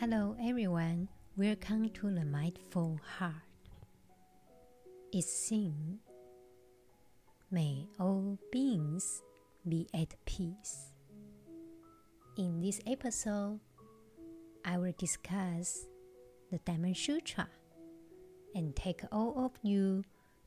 Hello, everyone. Welcome to the Mindful Heart. It's Xin. May all beings be at peace. In this episode, I will discuss the Diamond Sutra and take all of you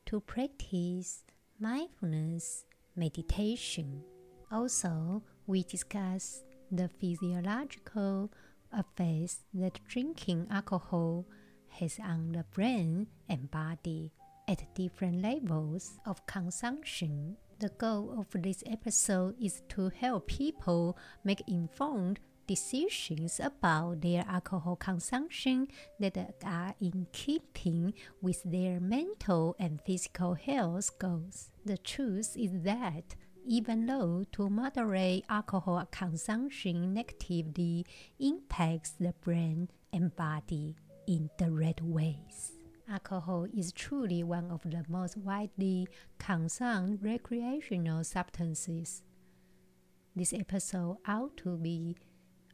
to practice mindfulness meditation. Also, we discuss the physiological effects that drinking alcohol has on the brain and body at different levels of consumption. The goal of this episode is to help people make informed decisions about their alcohol consumption that are in keeping with their mental and physical health goals. The truth is that even though to moderate alcohol consumption negatively impacts the brain and body in direct ways. Alcohol is truly one of the most widely consumed recreational substances. This episode ought to be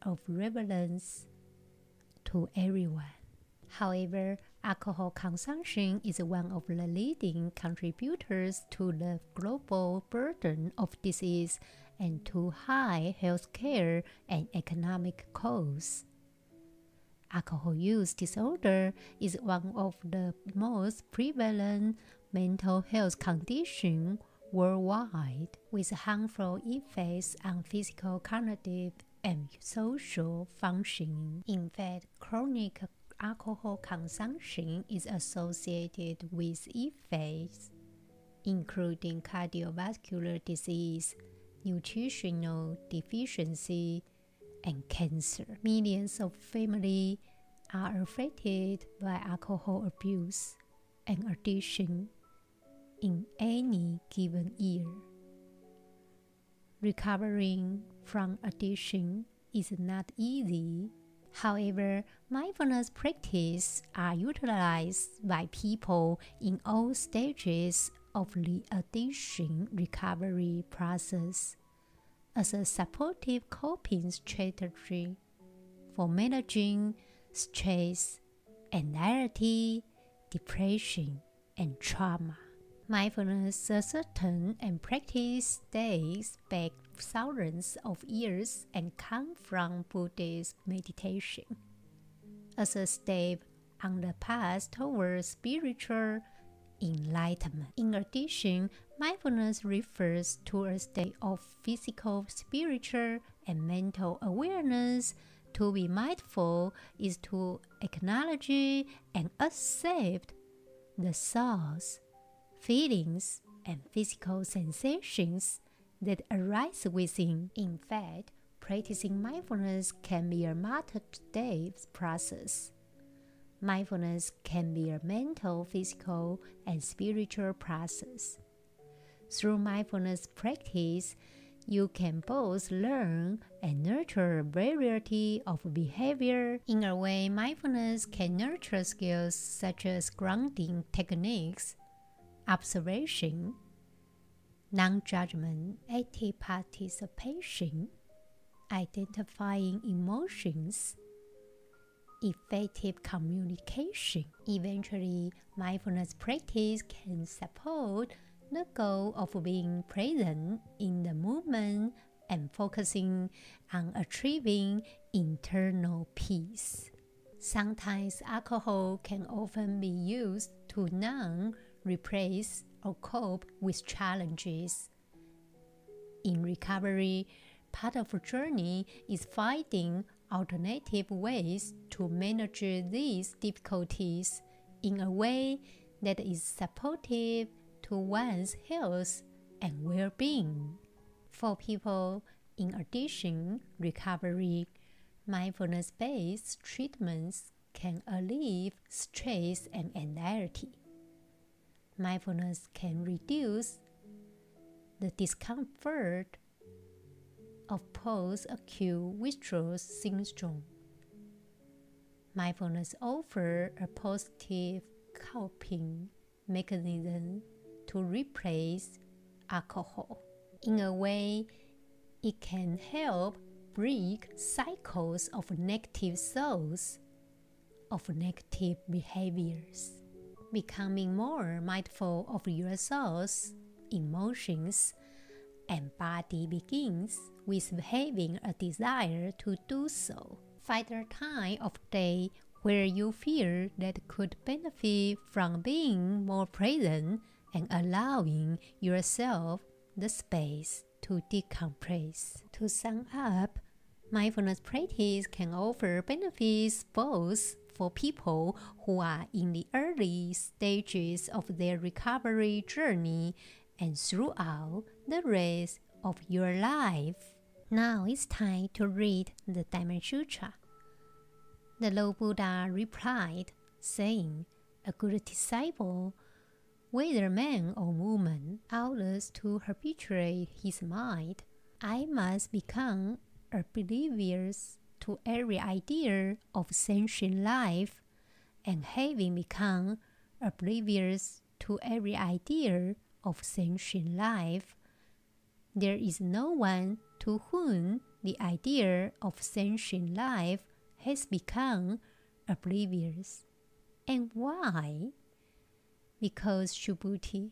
of relevance to everyone. However, alcohol consumption is one of the leading contributors to the global burden of disease and to high healthcare and economic costs. Alcohol use disorder is one of the most prevalent mental health conditions worldwide, with harmful effects on physical, cognitive, and social functioning. In fact, chronic alcohol consumption is associated with effects including cardiovascular disease, nutritional deficiency, and cancer. Millions of families are affected by alcohol abuse and addiction in any given year. Recovering from addiction is not easy. However, mindfulness practices are utilized by people in all stages of the addiction recovery process as a supportive coping strategy for managing stress, anxiety, depression, and trauma. Mindfulness ascertain and practice dates back thousands of years and come from Buddhist meditation. As a step on the path towards spiritual enlightenment. In addition, mindfulness refers to a state of physical, spiritual, and mental awareness. To be mindful is to acknowledge and accept the thoughts, feelings, and physical sensations that arise within. In fact, practicing mindfulness can be a multi-day process. Mindfulness can be a mental, physical, and spiritual process. Through mindfulness practice, you can both learn and nurture a variety of behavior. In a way, mindfulness can nurture skills such as grounding techniques, observation, non judgment, active participation, identifying emotions, effective communication. Eventually, mindfulness practice can support the goal of being present in the moment and focusing on achieving internal peace. Sometimes alcohol can often be used to numb, replace, or cope with challenges. In recovery, part of the journey is finding alternative ways to manage these difficulties in a way that is supportive to one's health and well being. For people in addiction recovery, mindfulness based treatments can alleviate stress and anxiety. Mindfulness can reduce the discomfort of post-acute withdrawal syndrome. Mindfulness offers a positive coping mechanism to replace alcohol. In a way, it can help break cycles of negative thoughts, of negative behaviors. Becoming more mindful of your thoughts, emotions, and body begins with having a desire to do so. Find a time of day where you feel that could benefit from being more present and allowing yourself the space to decompress. To sum up, mindfulness practice can offer benefits both for people who are in the early stages of their recovery journey and throughout the rest of your life. Now it's time to read the Diamond Sutra. The Lord Buddha replied, saying, A good disciple, whether man or woman, ought to habituate his mind. I must become oblivious to every idea of sentient life, and having become oblivious to every idea of sentient life, there is no one to whom the idea of sentient life has become oblivious. And why? Because Subhuti,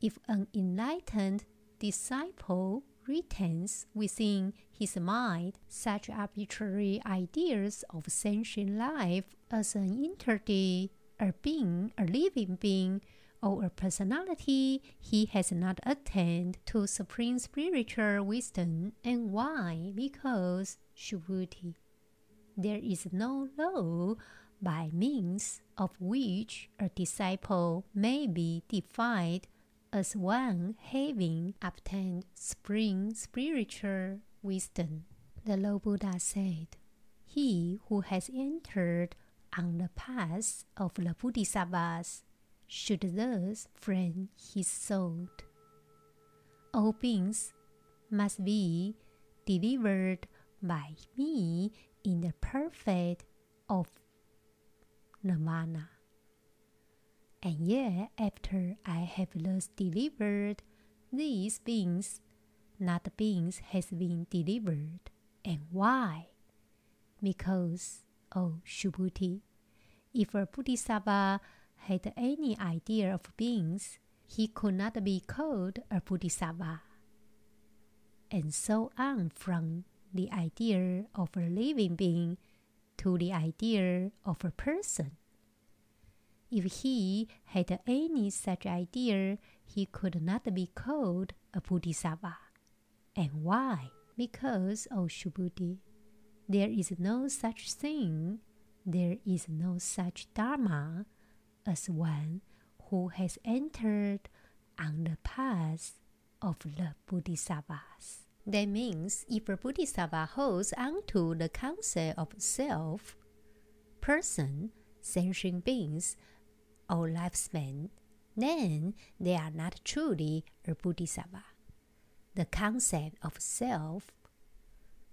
if an enlightened disciple retains within his mind such arbitrary ideas of sentient life as an entity, a being, a living being, or a personality, he has not attained to supreme spiritual wisdom. And why? Because Subhuti. There is no law by means of which a disciple may be defined as one having obtained spring spiritual wisdom. The Lord Buddha said, He who has entered on the path of the Bodhisattvas should thus frame his soul. All beings must be delivered by me in the perfect of nirvana. And yet, after I have thus delivered these beings, not beings has been delivered. And why? Because, oh Subhuti, if a Bodhisattva had any idea of beings, he could not be called a Bodhisattva. And so on from the idea of a living being to the idea of a person. If he had any such idea, he could not be called a Bodhisattva. And why? Because, O oh there is no such thing, there is no such Dharma as one who has entered on the path of the Bodhisattvas. That means if a Bodhisattva holds onto the concept of self, person, sentient beings, or lifespan, then they are not truly a Bodhisattva. The concept of self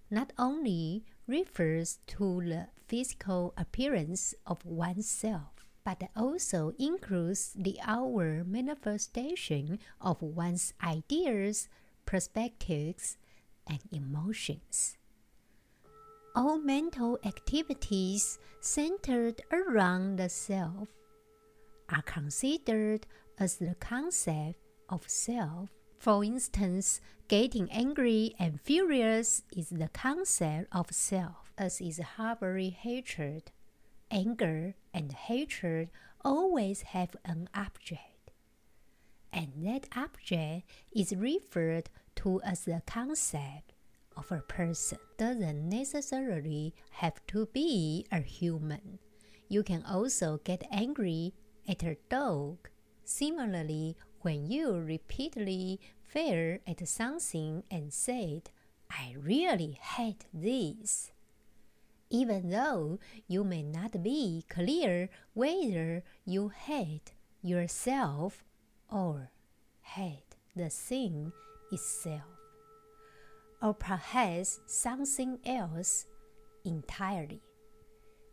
not only refers to the physical appearance of oneself, but also includes the outward manifestation of one's ideas, perspectives, and emotions. All mental activities centered around the self are considered as the concept of self. For instance, getting angry and furious is the concept of self, as is harboring hatred anger and hatred always have an object. And that object is referred to as the concept of a person. Doesn't necessarily have to be a human. You can also get angry at a dog. Similarly, when you repeatedly fail at something and said, I really hate this even though you may not be clear whether you hate yourself or hate the thing itself, or perhaps something else entirely.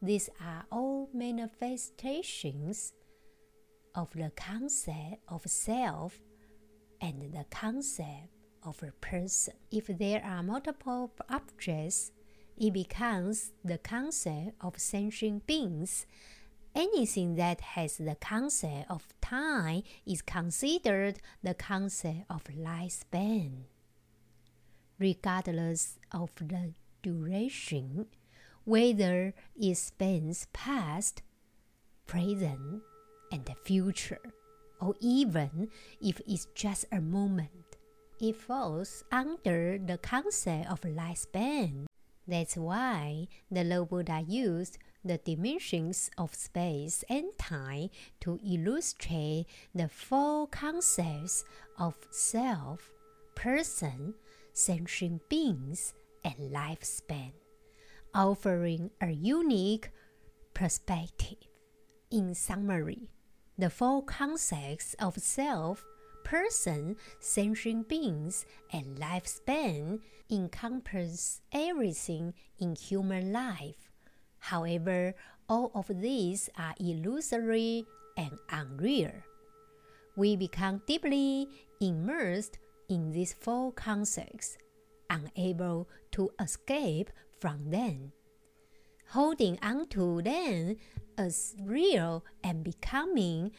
These are all manifestations of the concept of self and the concept of a person. If there are multiple objects, it becomes the concept of sentient beings. Anything that has the concept of time is considered the concept of lifespan. Regardless of the duration, whether it spans past, present, and the future, or even if it's just a moment. It falls under the concept of lifespan. That's why the Lord Buddha used the dimensions of space and time to illustrate the four concepts of self, person, sentient beings, and lifespan, offering a unique perspective. In summary, the four concepts of self, person, sentient beings, and lifespan encompass everything in human life. However, all of these are illusory and unreal. We become deeply immersed in these four concepts, unable to escape from them. Holding on to them as real and becoming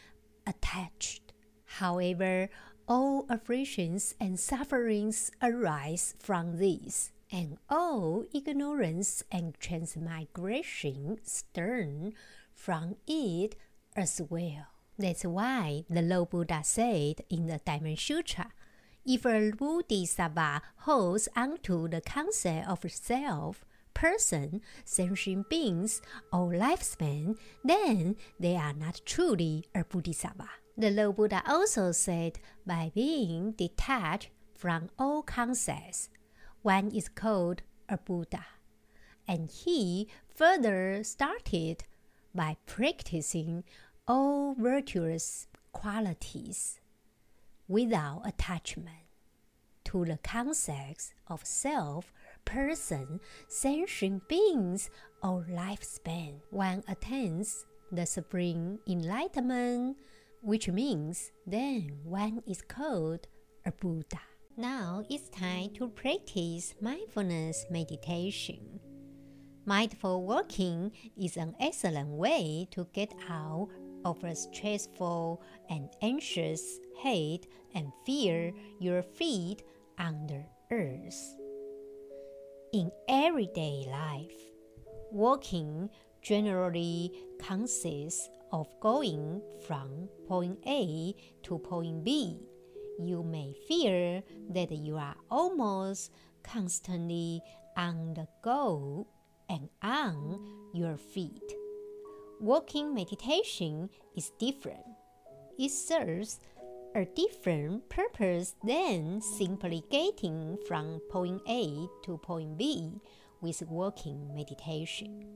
attached. However, all afflictions and sufferings arise from this, and all ignorance and transmigration stem from it as well. That's why the Lord Buddha said in the Diamond Sutra, if a bodhisattva holds onto the concept of self, person, sentient beings, or lifespan, then they are not truly a bodhisattva. The Lord Buddha also said by being detached from all concepts, one is called a Buddha. And he further started by practicing all virtuous qualities without attachment to the concepts of self person, sentient beings, or lifespan. One attains the supreme enlightenment, which means then one is called a Buddha. Now it's time to practice mindfulness meditation. Mindful walking is an excellent way to get out of a stressful and anxious head and feel your feet under earth. In everyday life, walking generally consists of going from point A to point B. You may feel that you are almost constantly on the go and on your feet. Walking meditation is different. It serves a different purpose than simply getting from point A to point B with walking meditation.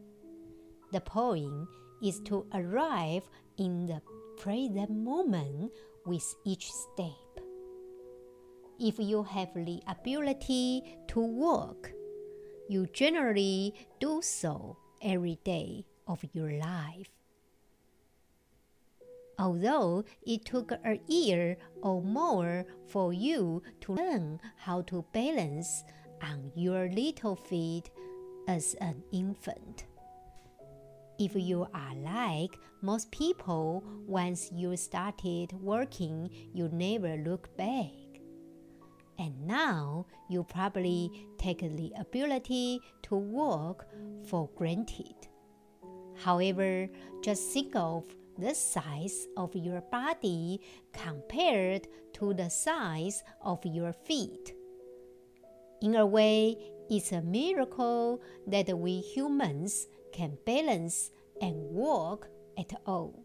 The point is to arrive in the present moment with each step. If you have the ability to walk, you generally do so every day of your life although it took a year or more for you to learn how to balance on your little feet as an infant. If you are like most people, once you started working, you never look back. And now you probably take the ability to walk for granted. However, just think of the size of your body compared to the size of your feet. In a way, it's a miracle that we humans can balance and walk at all.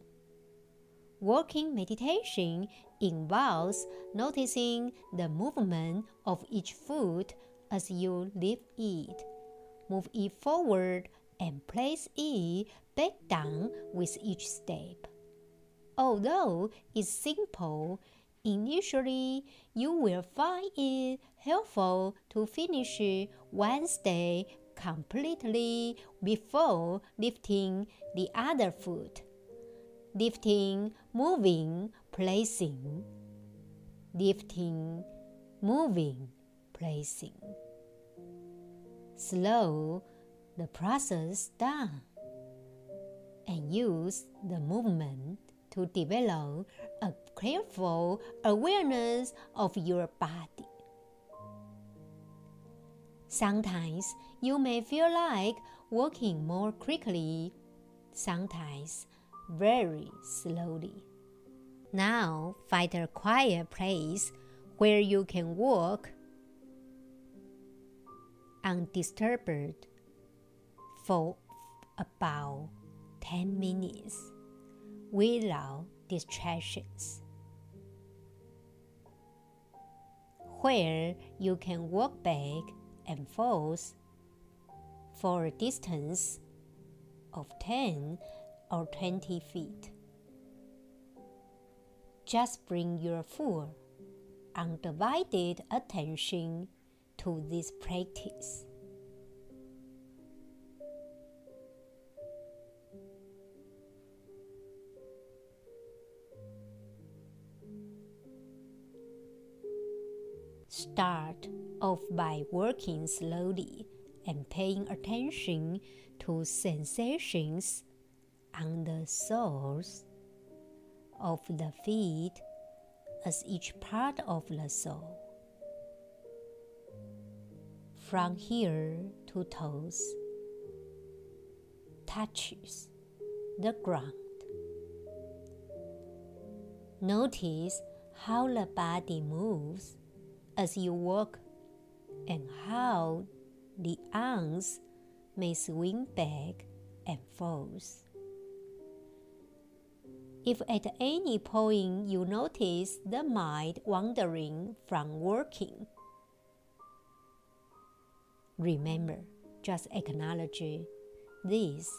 Walking meditation involves noticing the movement of each foot as you lift it. Move it forward and place it back down with each step. Although it's simple, initially you will find it helpful to finish one step completely before lifting the other foot. Lifting, moving, placing. Lifting, moving, placing. Slow the process down and use the movement to develop a careful awareness of your body. Sometimes you may feel like walking more quickly, sometimes very slowly. Now find a quiet place where you can walk undisturbed for about 10 minutes without distractions. Where you can walk back and forth for a distance of 10 or 20 feet. Just bring your full, undivided attention to this practice. Start off by working slowly and paying attention to sensations on the soles of the feet as each part of the sole. From here to toes touches the ground. Notice how the body moves as you walk and how the arms may swing back and forth. If at any point you notice the mind wandering from working, remember, just acknowledge this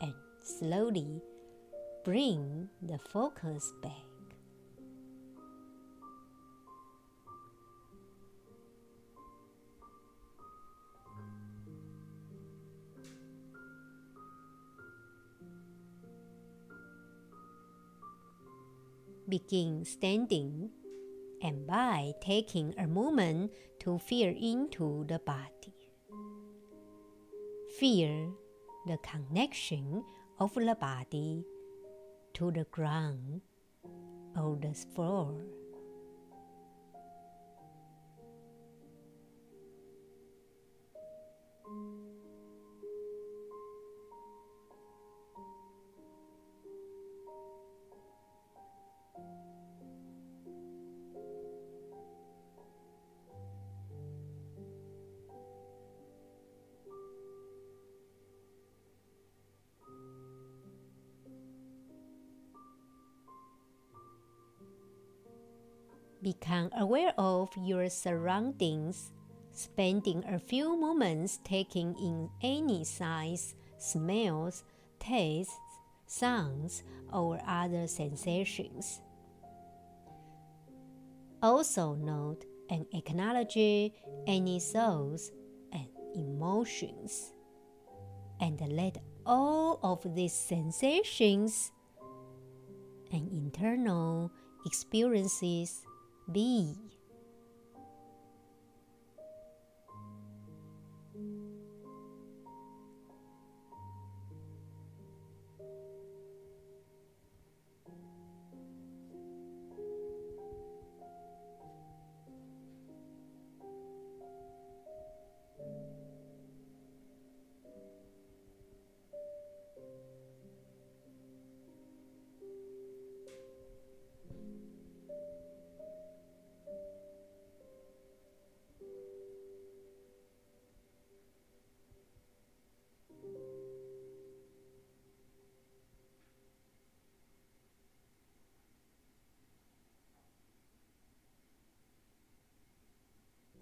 and slowly bring the focus back. Begin standing and by taking a moment to feel into the body. Feel the connection of the body to the ground or the floor. Your surroundings, spending a few moments taking in any sights, smells, tastes, sounds, or other sensations. Also note and acknowledge any thoughts and emotions, and let all of these sensations and internal experiences be.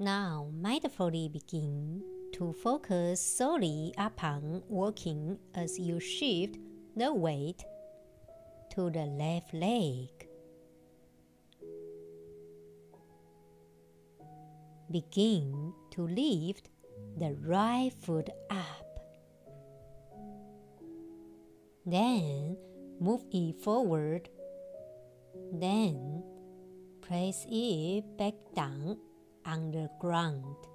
Now, mindfully begin to focus solely upon walking as you shift the weight to the left leg. Begin to lift the right foot up. Then move it forward. Then place it back down on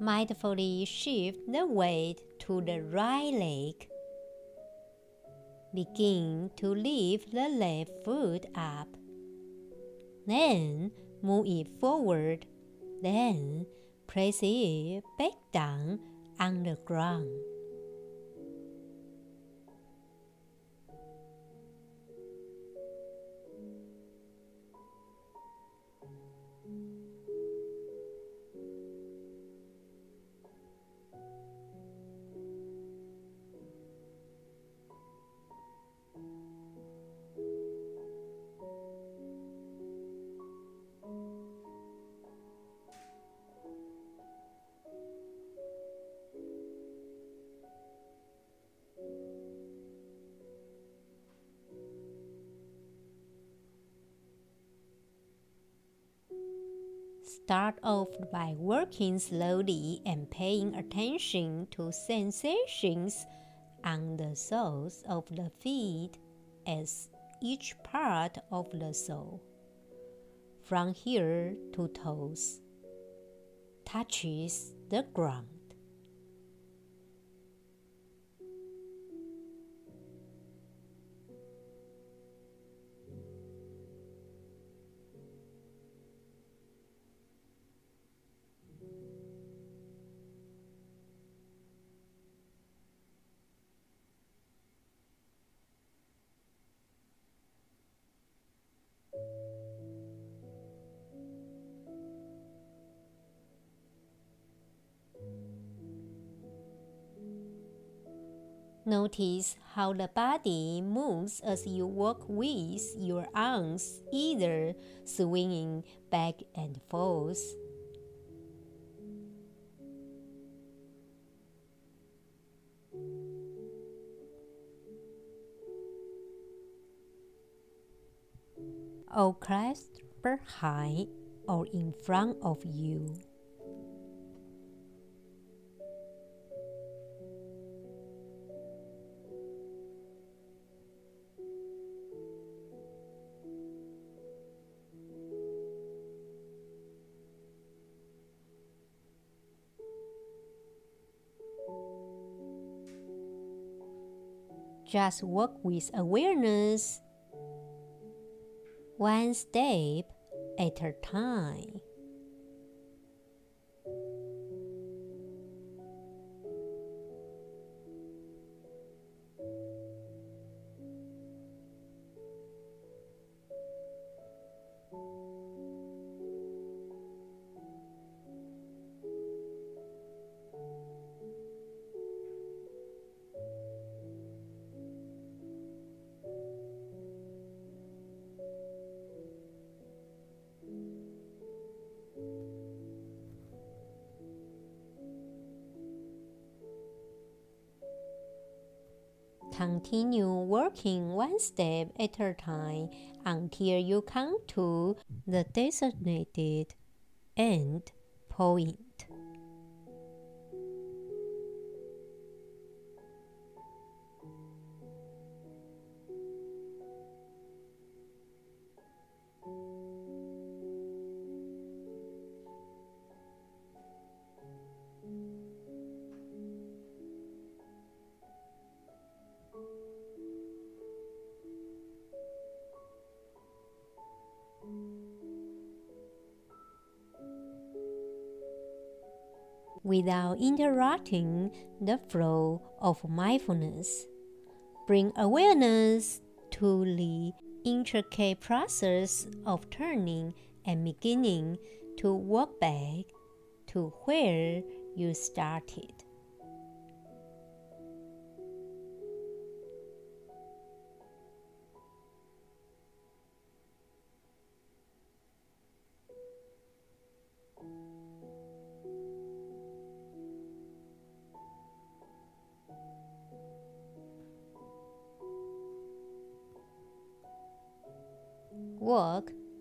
Mindfully shift the weight to the right leg. Begin to lift the left foot up. Then move it forward. Then place it back down on the ground. Start off by working slowly and paying attention to sensations on the soles of the feet as each part of the sole, from here to toes, touches the ground. Notice how the body moves as you walk with your arms either swinging back and forth. or clasped behind or in front of you. Just work with awareness, one step at a time. Continue working one step at a time until you come to the designated end point. Without interrupting the flow of mindfulness. Bring awareness to the intricate process of turning and beginning to walk back to where you started.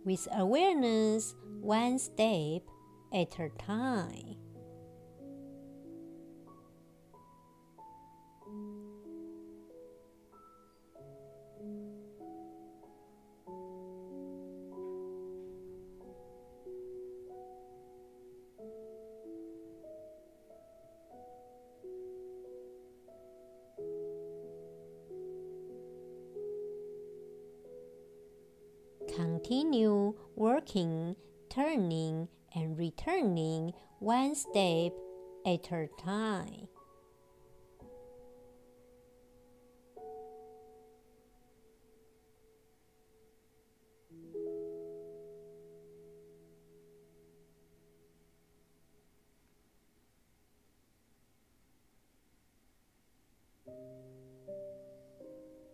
With awareness one step at a time. Continue working, turning and returning one step at a time.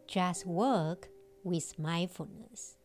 Just work with mindfulness.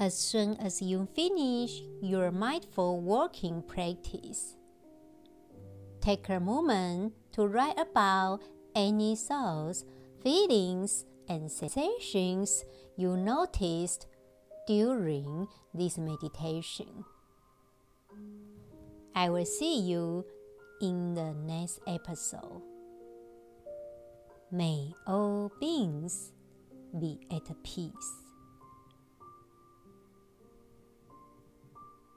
As soon as you finish your mindful walking practice. Take a moment to write about any thoughts, feelings, and sensations you noticed during this meditation. I will see you in the next episode. May all beings be at peace.